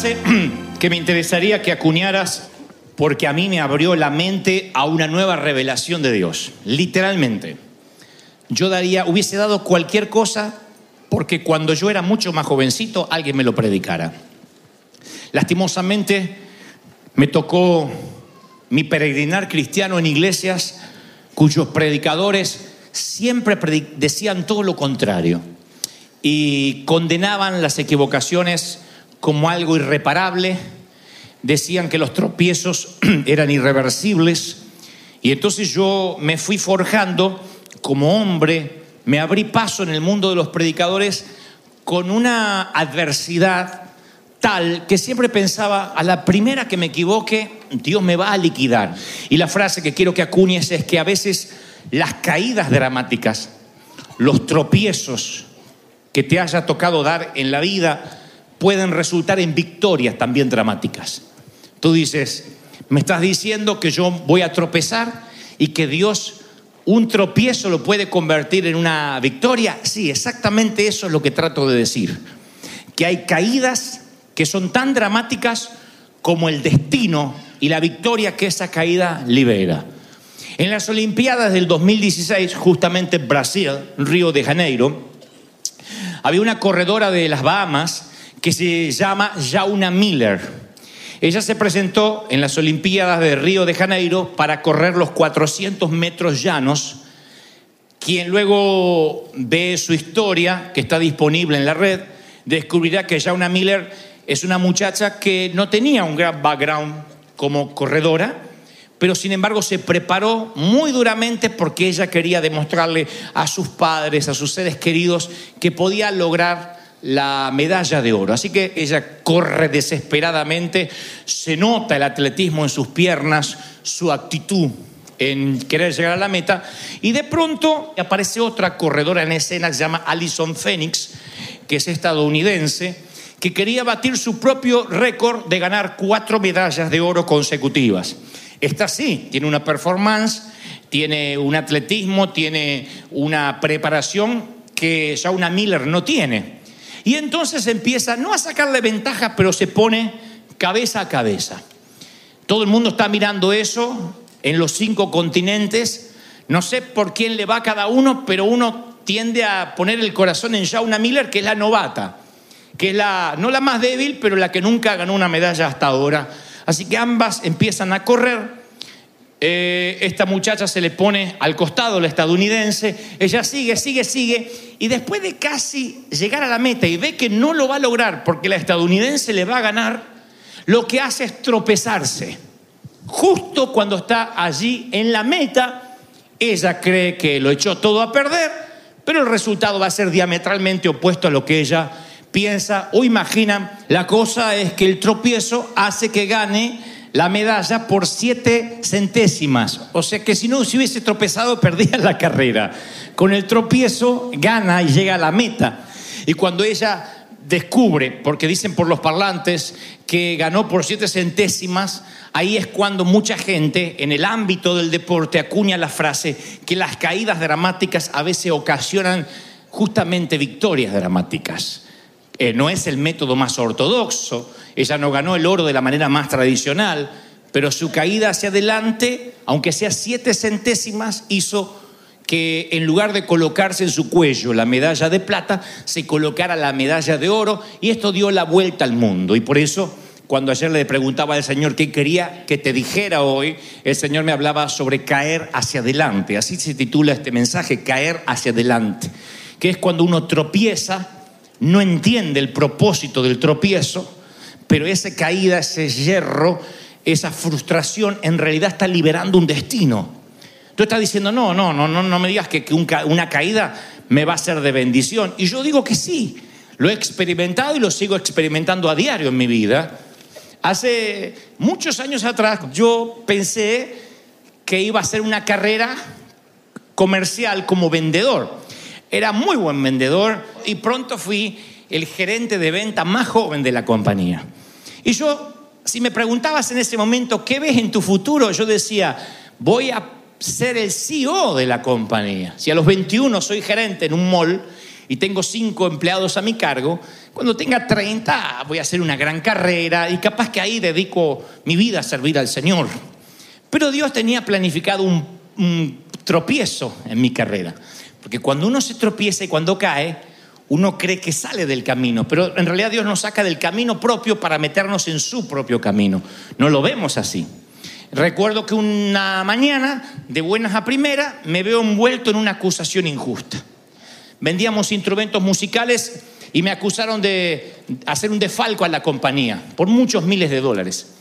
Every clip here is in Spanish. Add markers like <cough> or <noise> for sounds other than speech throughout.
<clears throat> que me interesaría que acuñaras porque a mí me abrió la mente a una nueva revelación de Dios. Literalmente. Yo daría, hubiese dado cualquier cosa porque cuando yo era mucho más jovencito alguien me lo predicara. Lastimosamente me tocó mi peregrinar cristiano en iglesias cuyos predicadores siempre decían todo lo contrario y condenaban las equivocaciones como algo irreparable, decían que los tropiezos <clears throat> eran irreversibles y entonces yo me fui forjando como hombre, me abrí paso en el mundo de los predicadores con una adversidad tal que siempre pensaba, a la primera que me equivoque, Dios me va a liquidar. Y la frase que quiero que acuñes es que a veces las caídas dramáticas, los tropiezos que te haya tocado dar en la vida, pueden resultar en victorias también dramáticas. Tú dices, me estás diciendo que yo voy a tropezar y que Dios un tropiezo lo puede convertir en una victoria. Sí, exactamente eso es lo que trato de decir. Que hay caídas que son tan dramáticas como el destino y la victoria que esa caída libera. En las Olimpiadas del 2016, justamente en Brasil, Río de Janeiro, había una corredora de las Bahamas que se llama Jauna Miller. Ella se presentó en las Olimpiadas de Río de Janeiro para correr los 400 metros llanos. Quien luego ve su historia, que está disponible en la red, descubrirá que Jauna Miller es una muchacha que no tenía un gran background como corredora, pero sin embargo se preparó muy duramente porque ella quería demostrarle a sus padres, a sus seres queridos, que podía lograr la medalla de oro. Así que ella corre desesperadamente, se nota el atletismo en sus piernas, su actitud en querer llegar a la meta, y de pronto aparece otra corredora en escena que se llama Alison Phoenix, que es estadounidense, que quería batir su propio récord de ganar cuatro medallas de oro consecutivas. Esta sí, tiene una performance, tiene un atletismo, tiene una preparación que Shauna Miller no tiene. Y entonces empieza no a sacarle ventaja, pero se pone cabeza a cabeza. Todo el mundo está mirando eso en los cinco continentes. No sé por quién le va cada uno, pero uno tiende a poner el corazón en Shauna Miller, que es la novata, que es la, no la más débil, pero la que nunca ganó una medalla hasta ahora. Así que ambas empiezan a correr. Eh, esta muchacha se le pone al costado, la estadounidense. Ella sigue, sigue, sigue. Y después de casi llegar a la meta y ve que no lo va a lograr porque la estadounidense le va a ganar, lo que hace es tropezarse. Justo cuando está allí en la meta, ella cree que lo echó todo a perder, pero el resultado va a ser diametralmente opuesto a lo que ella piensa o imagina. La cosa es que el tropiezo hace que gane la medalla por siete centésimas. O sea que si no se hubiese tropezado, <laughs> perdía la carrera. Con el tropiezo gana y llega a la meta. Y cuando ella descubre, porque dicen por los parlantes que ganó por siete centésimas, ahí es cuando mucha gente en el ámbito del deporte acuña la frase que las caídas dramáticas a veces ocasionan justamente victorias dramáticas. Eh, no es el método más ortodoxo, ella no ganó el oro de la manera más tradicional, pero su caída hacia adelante, aunque sea siete centésimas, hizo que en lugar de colocarse en su cuello la medalla de plata, se colocara la medalla de oro y esto dio la vuelta al mundo. Y por eso, cuando ayer le preguntaba al Señor qué quería que te dijera hoy, el Señor me hablaba sobre caer hacia adelante. Así se titula este mensaje, caer hacia adelante, que es cuando uno tropieza, no entiende el propósito del tropiezo, pero esa caída, ese hierro, esa frustración en realidad está liberando un destino. Tú estás diciendo, no, no, no, no, no me digas que, una caída me va a ser de bendición. Y yo digo que sí, lo he experimentado y lo sigo experimentando a diario en mi vida. Hace muchos años atrás yo pensé que iba a ser una carrera comercial como vendedor. Era muy buen vendedor y pronto fui el gerente de venta más joven de la compañía. Y yo, si me preguntabas en ese momento, ¿qué ves en tu futuro? Yo decía, voy a ser el CEO de la compañía. Si a los 21 soy gerente en un mall y tengo cinco empleados a mi cargo, cuando tenga 30 voy a hacer una gran carrera y capaz que ahí dedico mi vida a servir al Señor. Pero Dios tenía planificado un tropiezo en mi carrera. Porque cuando uno se tropieza y cuando cae, uno cree que sale del camino, pero en realidad Dios nos saca del camino propio para meternos en su propio camino. No lo vemos así. Recuerdo que una mañana, de buenas a primeras, me veo envuelto en una acusación injusta. Vendíamos instrumentos musicales y me acusaron de hacer un defalco a la compañía por muchos miles de dólares.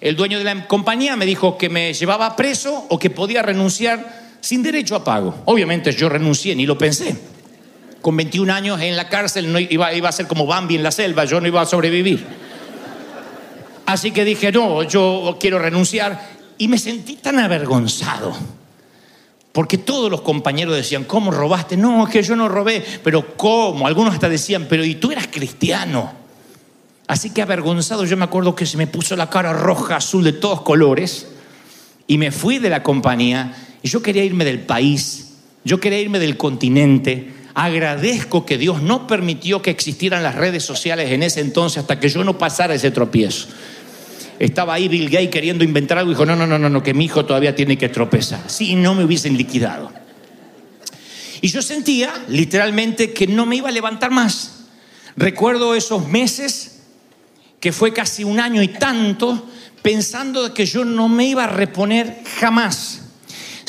El dueño de la compañía me dijo que me llevaba preso o que podía renunciar sin derecho a pago. Obviamente yo renuncié, ni lo pensé. Con 21 años en la cárcel iba, iba a ser como Bambi en la selva, yo no iba a sobrevivir. Así que dije, no, yo quiero renunciar. Y me sentí tan avergonzado. Porque todos los compañeros decían, ¿cómo robaste? No, es que yo no robé. Pero ¿cómo? Algunos hasta decían, pero ¿y tú eras cristiano? Así que avergonzado, yo me acuerdo que se me puso la cara roja, azul, de todos colores. Y me fui de la compañía. Yo quería irme del país. Yo quería irme del continente. Agradezco que Dios no permitió que existieran las redes sociales en ese entonces hasta que yo no pasara ese tropiezo. Estaba ahí Bill Gates queriendo inventar algo y dijo, no, no, no, no, no, que mi hijo todavía tiene que tropezar. Si no me hubiesen liquidado. Y yo sentía literalmente que no me iba a levantar más. Recuerdo esos meses, que fue casi un año y tanto, pensando que yo no me iba a reponer jamás.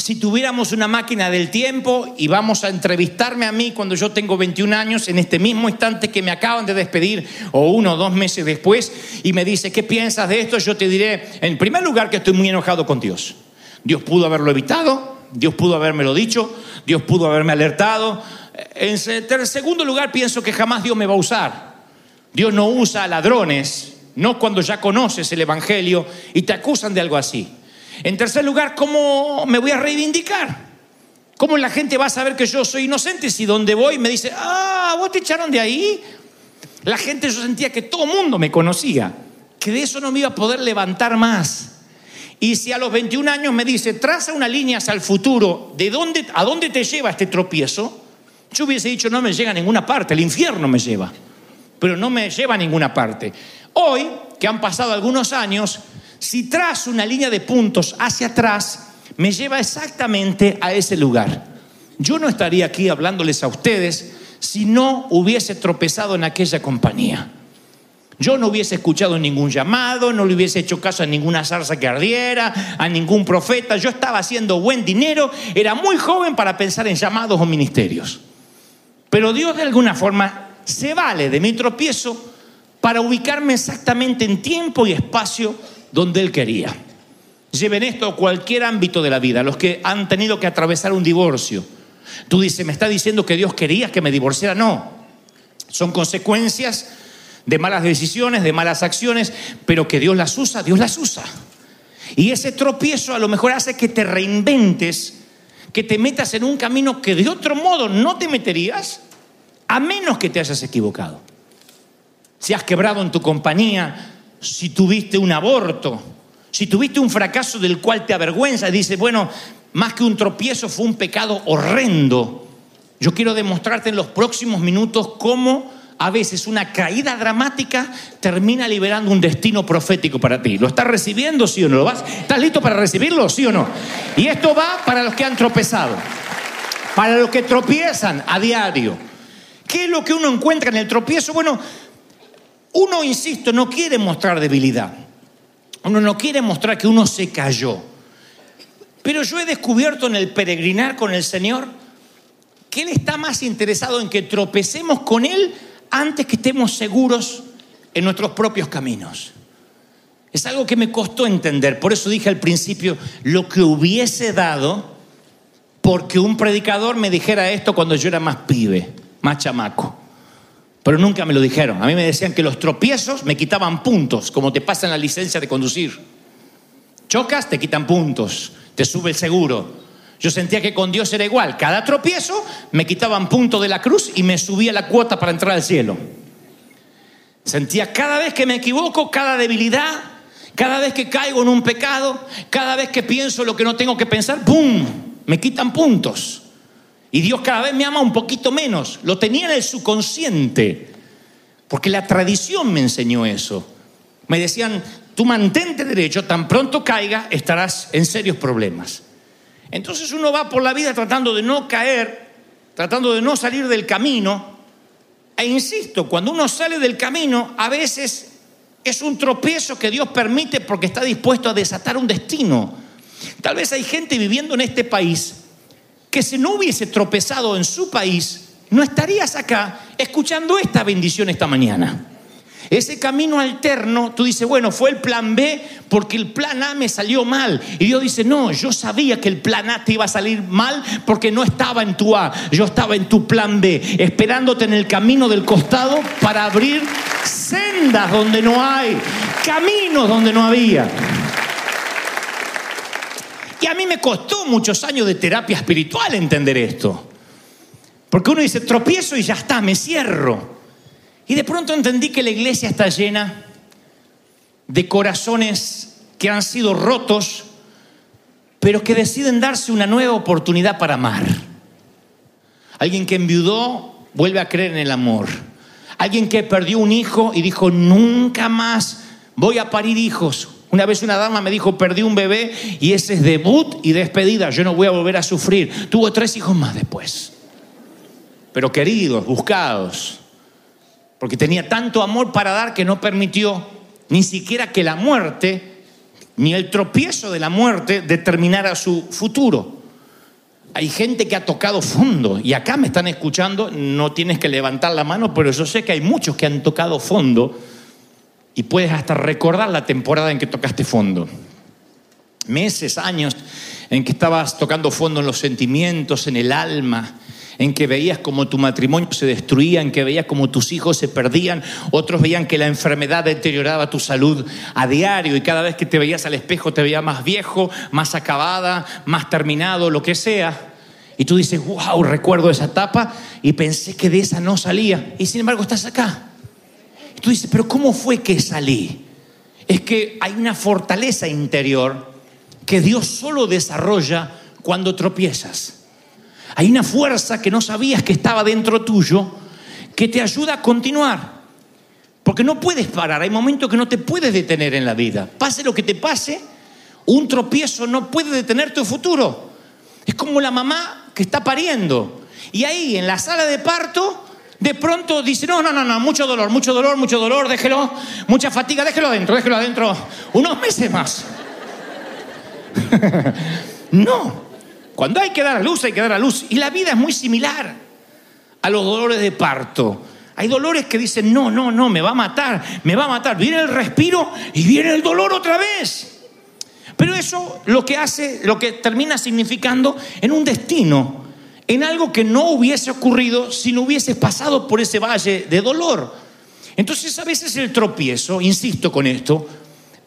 Si tuviéramos una máquina del tiempo y vamos a entrevistarme a mí cuando yo tengo 21 años, en este mismo instante que me acaban de despedir, o uno o dos meses después, y me dice, ¿qué piensas de esto? Yo te diré, en primer lugar, que estoy muy enojado con Dios. Dios pudo haberlo evitado, Dios pudo habérmelo dicho, Dios pudo haberme alertado. En segundo lugar, pienso que jamás Dios me va a usar. Dios no usa a ladrones, no cuando ya conoces el Evangelio y te acusan de algo así. En tercer lugar, ¿cómo me voy a reivindicar? ¿Cómo la gente va a saber que yo soy inocente si donde voy me dice, ah, vos te echaron de ahí? La gente yo sentía que todo el mundo me conocía, que de eso no me iba a poder levantar más. Y si a los 21 años me dice, traza una línea hacia el futuro, ¿de dónde, a dónde te lleva este tropiezo? Yo hubiese dicho, no me llega a ninguna parte, el infierno me lleva, pero no me lleva a ninguna parte. Hoy, que han pasado algunos años, si trazo una línea de puntos hacia atrás, me lleva exactamente a ese lugar. Yo no estaría aquí hablándoles a ustedes si no hubiese tropezado en aquella compañía. Yo no hubiese escuchado ningún llamado, no le hubiese hecho caso a ninguna zarza que ardiera, a ningún profeta. Yo estaba haciendo buen dinero, era muy joven para pensar en llamados o ministerios. Pero Dios de alguna forma se vale de mi tropiezo para ubicarme exactamente en tiempo y espacio donde Él quería. Lleven esto a cualquier ámbito de la vida, los que han tenido que atravesar un divorcio. Tú dices, ¿me está diciendo que Dios quería que me divorciara? No. Son consecuencias de malas decisiones, de malas acciones, pero que Dios las usa, Dios las usa. Y ese tropiezo a lo mejor hace que te reinventes, que te metas en un camino que de otro modo no te meterías, a menos que te hayas equivocado. Si has quebrado en tu compañía, si tuviste un aborto, si tuviste un fracaso del cual te avergüenza, dices, bueno, más que un tropiezo fue un pecado horrendo. Yo quiero demostrarte en los próximos minutos cómo a veces una caída dramática termina liberando un destino profético para ti. ¿Lo estás recibiendo, sí o no? ¿Lo vas? ¿Estás listo para recibirlo, sí o no? Y esto va para los que han tropezado, para los que tropiezan a diario. ¿Qué es lo que uno encuentra en el tropiezo? Bueno, uno, insisto, no quiere mostrar debilidad. Uno no quiere mostrar que uno se cayó. Pero yo he descubierto en el peregrinar con el Señor que Él está más interesado en que tropecemos con Él antes que estemos seguros en nuestros propios caminos. Es algo que me costó entender. Por eso dije al principio lo que hubiese dado porque un predicador me dijera esto cuando yo era más pibe, más chamaco. Pero nunca me lo dijeron. A mí me decían que los tropiezos me quitaban puntos, como te pasa en la licencia de conducir. Chocas, te quitan puntos, te sube el seguro. Yo sentía que con Dios era igual. Cada tropiezo me quitaban puntos de la cruz y me subía la cuota para entrar al cielo. Sentía cada vez que me equivoco, cada debilidad, cada vez que caigo en un pecado, cada vez que pienso lo que no tengo que pensar, ¡pum! Me quitan puntos. Y Dios cada vez me ama un poquito menos. Lo tenía en el subconsciente. Porque la tradición me enseñó eso. Me decían, tú mantente derecho, tan pronto caiga, estarás en serios problemas. Entonces uno va por la vida tratando de no caer, tratando de no salir del camino. E insisto, cuando uno sale del camino, a veces es un tropiezo que Dios permite porque está dispuesto a desatar un destino. Tal vez hay gente viviendo en este país que si no hubiese tropezado en su país, no estarías acá escuchando esta bendición esta mañana. Ese camino alterno, tú dices, bueno, fue el plan B porque el plan A me salió mal. Y Dios dice, no, yo sabía que el plan A te iba a salir mal porque no estaba en tu A, yo estaba en tu plan B, esperándote en el camino del costado para abrir sendas donde no hay, caminos donde no había. Y a mí me costó muchos años de terapia espiritual entender esto. Porque uno dice, tropiezo y ya está, me cierro. Y de pronto entendí que la iglesia está llena de corazones que han sido rotos, pero que deciden darse una nueva oportunidad para amar. Alguien que enviudó vuelve a creer en el amor. Alguien que perdió un hijo y dijo, nunca más voy a parir hijos. Una vez una dama me dijo, perdí un bebé y ese es debut y despedida, yo no voy a volver a sufrir. Tuvo tres hijos más después, pero queridos, buscados porque tenía tanto amor para dar que no permitió ni siquiera que la muerte, ni el tropiezo de la muerte determinara su futuro. Hay gente que ha tocado fondo y acá me están escuchando, no tienes que levantar la mano, pero yo sé que hay muchos que han tocado fondo y puedes hasta recordar la temporada en que tocaste fondo. Meses, años en que estabas tocando fondo en los sentimientos, en el alma, en que veías como tu matrimonio se destruía, en que veías como tus hijos se perdían, otros veían que la enfermedad deterioraba tu salud a diario y cada vez que te veías al espejo te veías más viejo, más acabada, más terminado, lo que sea. Y tú dices, wow, recuerdo esa etapa y pensé que de esa no salía. Y sin embargo estás acá. Tú dices, pero ¿cómo fue que salí? Es que hay una fortaleza interior que Dios solo desarrolla cuando tropiezas. Hay una fuerza que no sabías que estaba dentro tuyo que te ayuda a continuar. Porque no puedes parar, hay momentos que no te puedes detener en la vida. Pase lo que te pase, un tropiezo no puede detener tu futuro. Es como la mamá que está pariendo. Y ahí en la sala de parto, de pronto dice, no, no, no, no, mucho dolor, mucho dolor, mucho dolor, déjelo, mucha fatiga, déjelo adentro, déjelo adentro, unos meses más. <laughs> no, cuando hay que dar a luz, hay que dar a luz. Y la vida es muy similar a los dolores de parto. Hay dolores que dicen, no, no, no, me va a matar, me va a matar. Viene el respiro y viene el dolor otra vez. Pero eso lo que hace, lo que termina significando en un destino, en algo que no hubiese ocurrido si no hubieses pasado por ese valle de dolor. Entonces a veces el tropiezo, insisto con esto,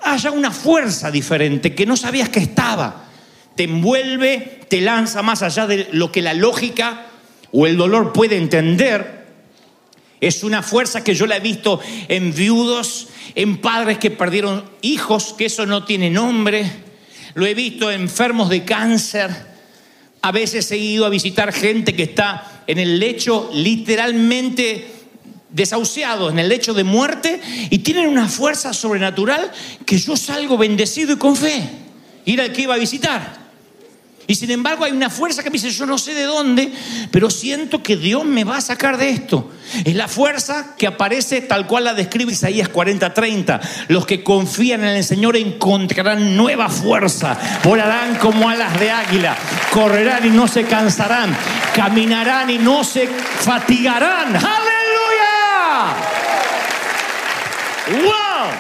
haya una fuerza diferente que no sabías que estaba te envuelve, te lanza más allá de lo que la lógica o el dolor puede entender. Es una fuerza que yo la he visto en viudos, en padres que perdieron hijos, que eso no tiene nombre. Lo he visto en enfermos de cáncer. A veces he ido a visitar gente que está en el lecho literalmente desahuciados en el lecho de muerte y tienen una fuerza sobrenatural que yo salgo bendecido y con fe. Ir al que iba a visitar. Y sin embargo hay una fuerza que me dice, yo no sé de dónde, pero siento que Dios me va a sacar de esto. Es la fuerza que aparece tal cual la describe Isaías 40:30. Los que confían en el Señor encontrarán nueva fuerza, volarán como alas de águila, correrán y no se cansarán, caminarán y no se fatigarán. ¡Aleluya! ¡Wow!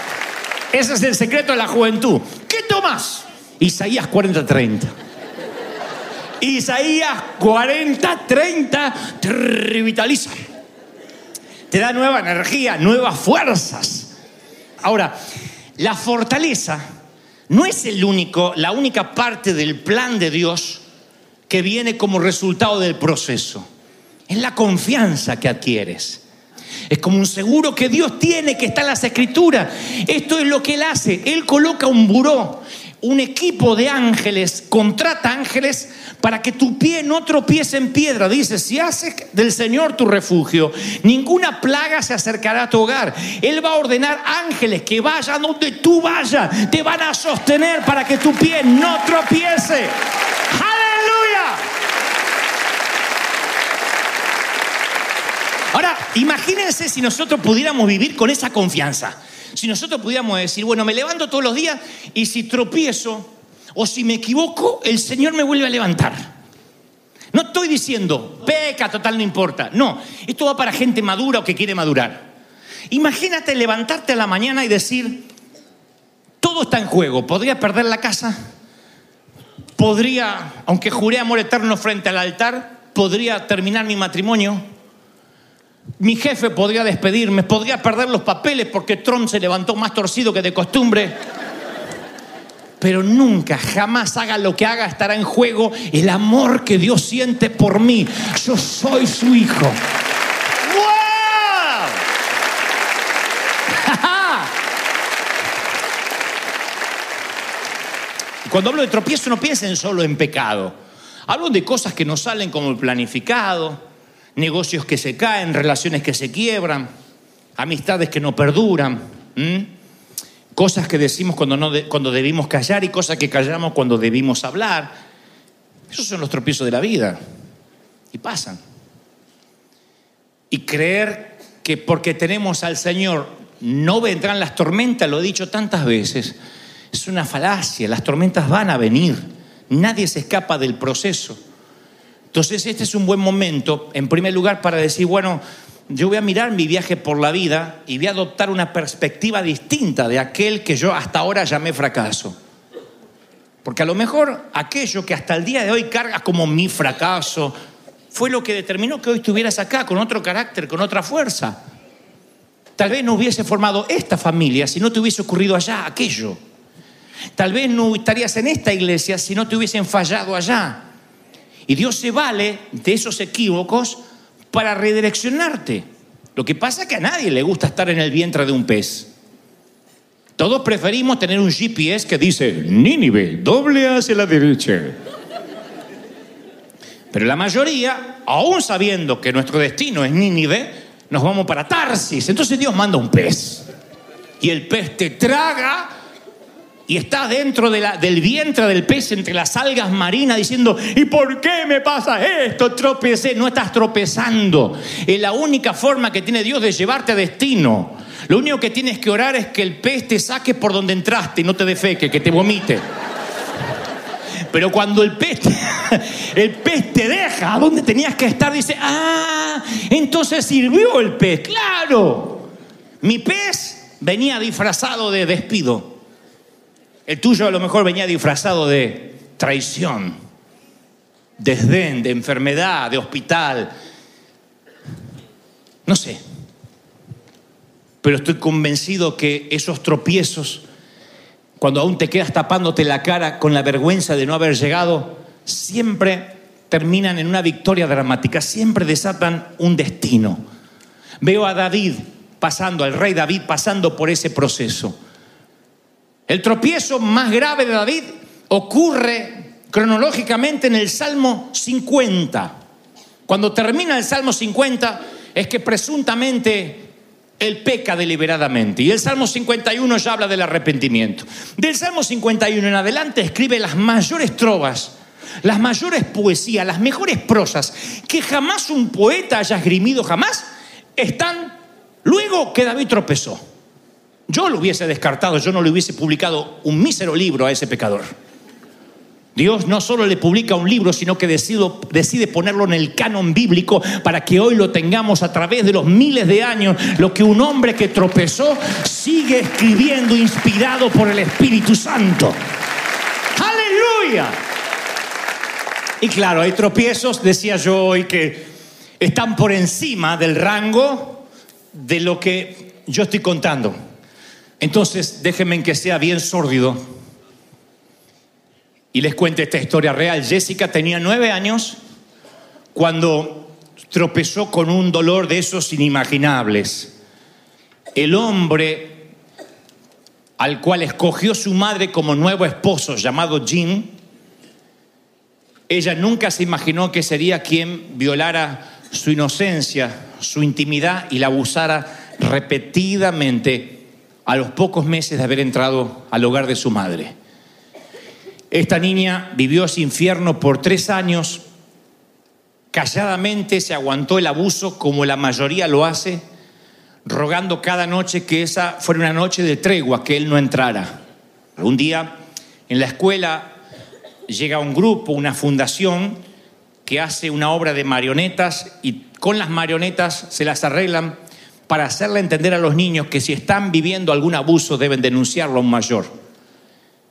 Ese es el secreto de la juventud. ¿Qué tomas? Isaías 40:30. Isaías 40, 30 te revitaliza. Te da nueva energía, nuevas fuerzas. Ahora, la fortaleza no es el único, la única parte del plan de Dios que viene como resultado del proceso. Es la confianza que adquieres. Es como un seguro que Dios tiene que está en las escrituras. Esto es lo que Él hace. Él coloca un buró, un equipo de ángeles, contrata ángeles para que tu pie no tropiece en piedra. Dice, si haces del Señor tu refugio, ninguna plaga se acercará a tu hogar. Él va a ordenar ángeles que vayan donde tú vayas. Te van a sostener para que tu pie no tropiece. Aleluya. Ahora, imagínense si nosotros pudiéramos vivir con esa confianza. Si nosotros pudiéramos decir, bueno, me levanto todos los días y si tropiezo o si me equivoco, el Señor me vuelve a levantar. No estoy diciendo, peca, total, no importa. No, esto va para gente madura o que quiere madurar. Imagínate levantarte a la mañana y decir, todo está en juego. Podría perder la casa, podría, aunque juré amor eterno frente al altar, podría terminar mi matrimonio. Mi jefe podría despedirme, podría perder los papeles porque Trump se levantó más torcido que de costumbre. Pero nunca, jamás haga lo que haga, estará en juego el amor que Dios siente por mí. Yo soy su hijo. <laughs> Cuando hablo de tropiezo no piensen solo en pecado. Hablo de cosas que no salen como planificado, negocios que se caen, relaciones que se quiebran, amistades que no perduran, cosas que decimos cuando, no cuando debimos callar y cosas que callamos cuando debimos hablar. Esos son los tropiezos de la vida y pasan. Y creer que porque tenemos al Señor no vendrán las tormentas, lo he dicho tantas veces, es una falacia, las tormentas van a venir, nadie se escapa del proceso. Entonces este es un buen momento, en primer lugar, para decir, bueno, yo voy a mirar mi viaje por la vida y voy a adoptar una perspectiva distinta de aquel que yo hasta ahora llamé fracaso. Porque a lo mejor aquello que hasta el día de hoy cargas como mi fracaso fue lo que determinó que hoy estuvieras acá con otro carácter, con otra fuerza. Tal vez no hubiese formado esta familia si no te hubiese ocurrido allá aquello. Tal vez no estarías en esta iglesia si no te hubiesen fallado allá. Y Dios se vale de esos equívocos para redireccionarte. Lo que pasa es que a nadie le gusta estar en el vientre de un pez. Todos preferimos tener un GPS que dice Nínive, doble hacia la derecha. Pero la mayoría, aún sabiendo que nuestro destino es Nínive, nos vamos para Tarsis. Entonces Dios manda un pez. Y el pez te traga y estás dentro del vientre del pez, entre las algas marinas, diciendo, ¿y por qué me pasa esto? Tropecé. No estás tropezando. Es la única forma que tiene Dios de llevarte a destino. Lo único que tienes que orar es que el pez te saque por donde entraste y no te defeque, que te vomite. Pero cuando el pez, <laughs> el pez te deja donde tenías que estar, dice, ah, entonces sirvió el pez. Claro, mi pez venía disfrazado de despido. El tuyo a lo mejor venía disfrazado de traición, desdén, de enfermedad, de hospital. No sé. Pero estoy convencido que esos tropiezos, cuando aún te quedas tapándote la cara con la vergüenza de no haber llegado, siempre terminan en una victoria dramática, siempre desatan un destino. Veo a David pasando, al rey David pasando por ese proceso. El tropiezo más grave de David ocurre cronológicamente en el Salmo 50. Cuando termina el Salmo 50 es que presuntamente él peca deliberadamente. Y el Salmo 51 ya habla del arrepentimiento. Del Salmo 51 en adelante escribe las mayores trovas, las mayores poesías, las mejores prosas que jamás un poeta haya esgrimido, jamás, están luego que David tropezó. Yo lo hubiese descartado, yo no le hubiese publicado un mísero libro a ese pecador. Dios no solo le publica un libro, sino que decide ponerlo en el canon bíblico para que hoy lo tengamos a través de los miles de años, lo que un hombre que tropezó sigue escribiendo inspirado por el Espíritu Santo. Aleluya. Y claro, hay tropiezos, decía yo hoy, que están por encima del rango de lo que yo estoy contando. Entonces, déjenme que sea bien sórdido y les cuento esta historia real. Jessica tenía nueve años cuando tropezó con un dolor de esos inimaginables. El hombre al cual escogió su madre como nuevo esposo, llamado Jim, ella nunca se imaginó que sería quien violara su inocencia, su intimidad y la abusara repetidamente a los pocos meses de haber entrado al hogar de su madre. Esta niña vivió ese infierno por tres años, calladamente se aguantó el abuso como la mayoría lo hace, rogando cada noche que esa fuera una noche de tregua, que él no entrara. Un día en la escuela llega un grupo, una fundación, que hace una obra de marionetas y con las marionetas se las arreglan para hacerle entender a los niños que si están viviendo algún abuso deben denunciarlo a un mayor.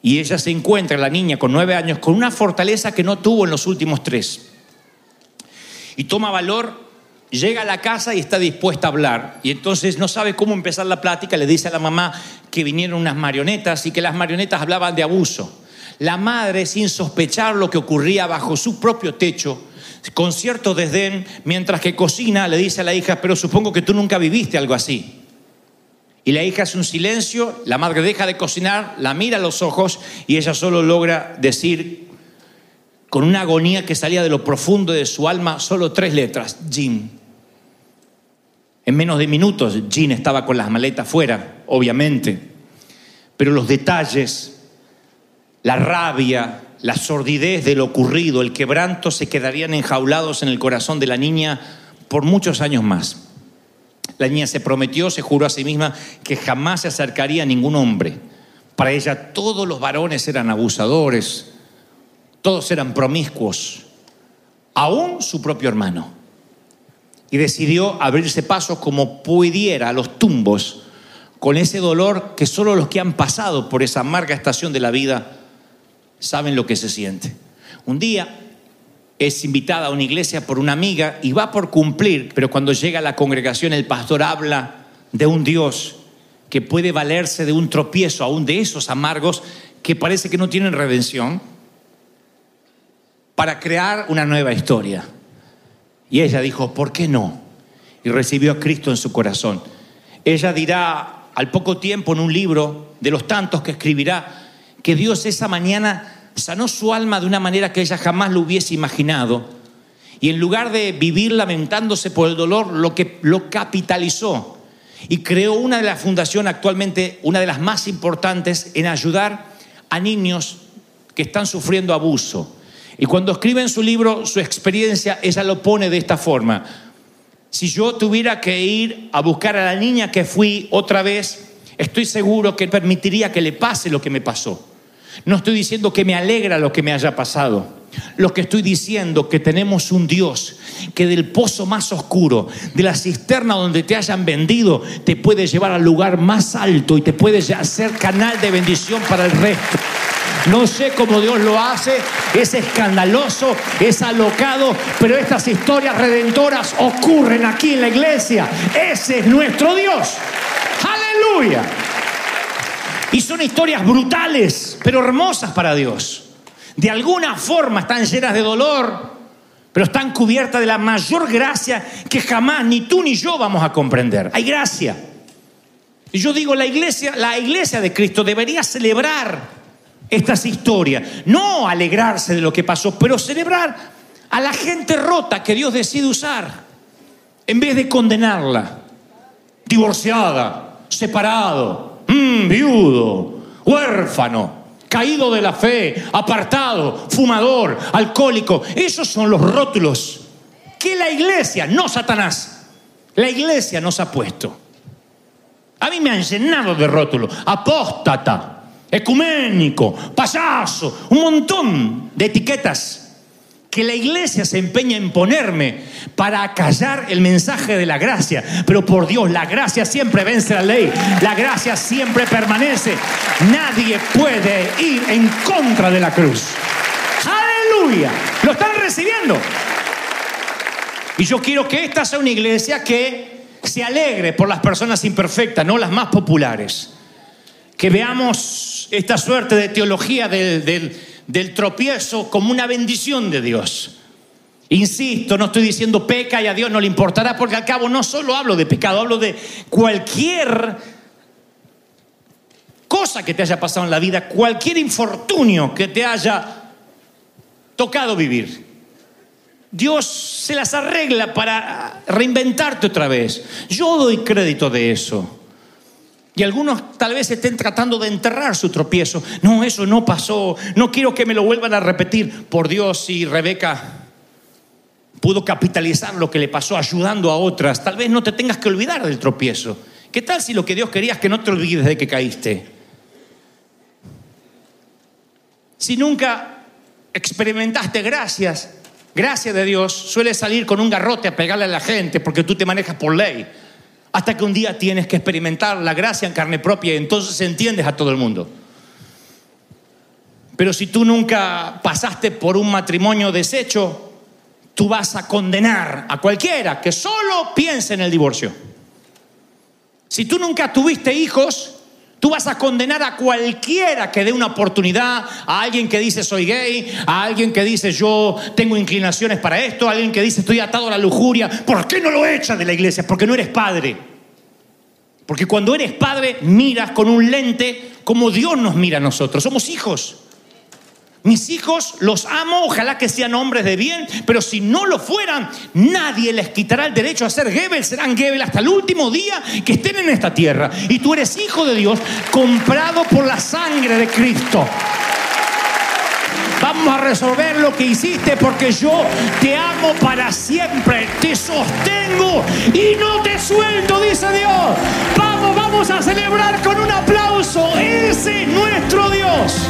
Y ella se encuentra, la niña con nueve años, con una fortaleza que no tuvo en los últimos tres. Y toma valor, llega a la casa y está dispuesta a hablar. Y entonces no sabe cómo empezar la plática, le dice a la mamá que vinieron unas marionetas y que las marionetas hablaban de abuso. La madre, sin sospechar lo que ocurría bajo su propio techo, con cierto desdén, mientras que cocina, le dice a la hija, pero supongo que tú nunca viviste algo así. Y la hija hace un silencio, la madre deja de cocinar, la mira a los ojos y ella solo logra decir con una agonía que salía de lo profundo de su alma, solo tres letras, Jim. En menos de minutos, Jean estaba con las maletas fuera, obviamente, pero los detalles, la rabia, la sordidez de lo ocurrido, el quebranto se quedarían enjaulados en el corazón de la niña por muchos años más. La niña se prometió, se juró a sí misma que jamás se acercaría a ningún hombre. Para ella todos los varones eran abusadores, todos eran promiscuos, aún su propio hermano. Y decidió abrirse paso como pudiera a los tumbos, con ese dolor que solo los que han pasado por esa amarga estación de la vida saben lo que se siente. Un día es invitada a una iglesia por una amiga y va por cumplir, pero cuando llega a la congregación el pastor habla de un Dios que puede valerse de un tropiezo, aún de esos amargos que parece que no tienen redención, para crear una nueva historia. Y ella dijo, ¿por qué no? Y recibió a Cristo en su corazón. Ella dirá al poco tiempo en un libro de los tantos que escribirá que Dios esa mañana sanó su alma de una manera que ella jamás lo hubiese imaginado. Y en lugar de vivir lamentándose por el dolor, lo que lo capitalizó y creó una de las fundaciones actualmente, una de las más importantes en ayudar a niños que están sufriendo abuso. Y cuando escribe en su libro su experiencia, ella lo pone de esta forma. Si yo tuviera que ir a buscar a la niña que fui otra vez, estoy seguro que permitiría que le pase lo que me pasó. No estoy diciendo que me alegra lo que me haya pasado. Lo que estoy diciendo que tenemos un Dios que del pozo más oscuro, de la cisterna donde te hayan vendido, te puede llevar al lugar más alto y te puede hacer canal de bendición para el resto. No sé cómo Dios lo hace, es escandaloso, es alocado, pero estas historias redentoras ocurren aquí en la iglesia. Ese es nuestro Dios. Aleluya. Y son historias brutales, pero hermosas para Dios. De alguna forma están llenas de dolor, pero están cubiertas de la mayor gracia que jamás ni tú ni yo vamos a comprender. Hay gracia. Y yo digo, la iglesia, la iglesia de Cristo debería celebrar estas historias, no alegrarse de lo que pasó, pero celebrar a la gente rota que Dios decide usar, en vez de condenarla. divorciada, separado, mm, viudo, huérfano, caído de la fe, apartado, fumador, alcohólico. Esos son los rótulos que la iglesia, no Satanás, la iglesia nos ha puesto. A mí me han llenado de rótulos. Apóstata, ecuménico, payaso, un montón de etiquetas que la iglesia se empeña en ponerme para acallar el mensaje de la gracia. Pero por Dios, la gracia siempre vence la ley. La gracia siempre permanece. Nadie puede ir en contra de la cruz. Aleluya. ¿Lo están recibiendo? Y yo quiero que esta sea una iglesia que se alegre por las personas imperfectas, no las más populares. Que veamos esta suerte de teología del, del del tropiezo como una bendición de Dios. Insisto, no estoy diciendo peca y a Dios no le importará, porque al cabo no solo hablo de pecado, hablo de cualquier cosa que te haya pasado en la vida, cualquier infortunio que te haya tocado vivir. Dios se las arregla para reinventarte otra vez. Yo doy crédito de eso. Y algunos tal vez estén tratando de enterrar su tropiezo. No, eso no pasó. No quiero que me lo vuelvan a repetir. Por Dios, si Rebeca pudo capitalizar lo que le pasó ayudando a otras, tal vez no te tengas que olvidar del tropiezo. ¿Qué tal si lo que Dios quería es que no te olvides de que caíste? Si nunca experimentaste gracias, gracias de Dios, suele salir con un garrote a pegarle a la gente porque tú te manejas por ley. Hasta que un día tienes que experimentar la gracia en carne propia y entonces entiendes a todo el mundo. Pero si tú nunca pasaste por un matrimonio deshecho, tú vas a condenar a cualquiera que solo piense en el divorcio. Si tú nunca tuviste hijos, tú vas a condenar a cualquiera que dé una oportunidad, a alguien que dice soy gay, a alguien que dice yo tengo inclinaciones para esto, a alguien que dice estoy atado a la lujuria. ¿Por qué no lo echas de la iglesia? Porque no eres padre. Porque cuando eres padre miras con un lente como Dios nos mira a nosotros. Somos hijos. Mis hijos los amo, ojalá que sean hombres de bien, pero si no lo fueran, nadie les quitará el derecho a ser Gebel, serán Gebel hasta el último día que estén en esta tierra. Y tú eres hijo de Dios, comprado por la sangre de Cristo. Vamos a resolver lo que hiciste porque yo te amo para siempre, te sostengo y no te suelto, dice Dios. Vamos, vamos a celebrar con un aplauso. Ese es nuestro Dios.